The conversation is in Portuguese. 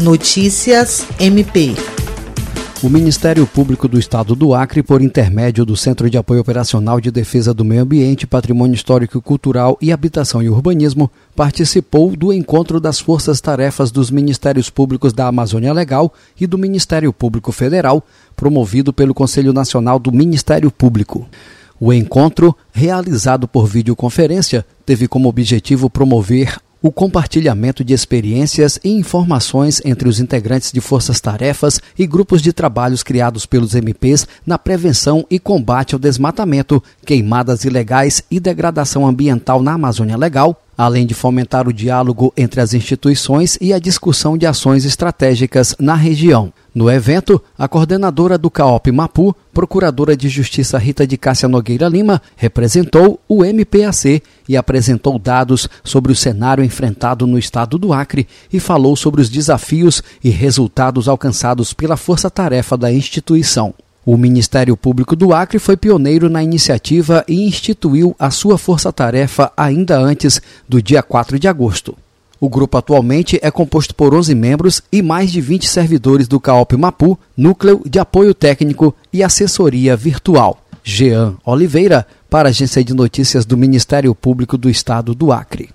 Notícias MP. O Ministério Público do Estado do Acre, por intermédio do Centro de Apoio Operacional de Defesa do Meio Ambiente, Patrimônio Histórico e Cultural e Habitação e Urbanismo, participou do encontro das forças-tarefas dos Ministérios Públicos da Amazônia Legal e do Ministério Público Federal, promovido pelo Conselho Nacional do Ministério Público. O encontro, realizado por videoconferência, teve como objetivo promover o compartilhamento de experiências e informações entre os integrantes de forças-tarefas e grupos de trabalhos criados pelos MPs na prevenção e combate ao desmatamento, queimadas ilegais e degradação ambiental na Amazônia Legal, além de fomentar o diálogo entre as instituições e a discussão de ações estratégicas na região. No evento, a coordenadora do CAOP Mapu, Procuradora de Justiça Rita de Cássia Nogueira Lima, representou o MPAC e apresentou dados sobre o cenário enfrentado no estado do Acre e falou sobre os desafios e resultados alcançados pela força-tarefa da instituição. O Ministério Público do Acre foi pioneiro na iniciativa e instituiu a sua força-tarefa ainda antes do dia 4 de agosto. O grupo atualmente é composto por 11 membros e mais de 20 servidores do CAOP Mapu, núcleo de apoio técnico e assessoria virtual. Jean Oliveira, para a Agência de Notícias do Ministério Público do Estado do Acre.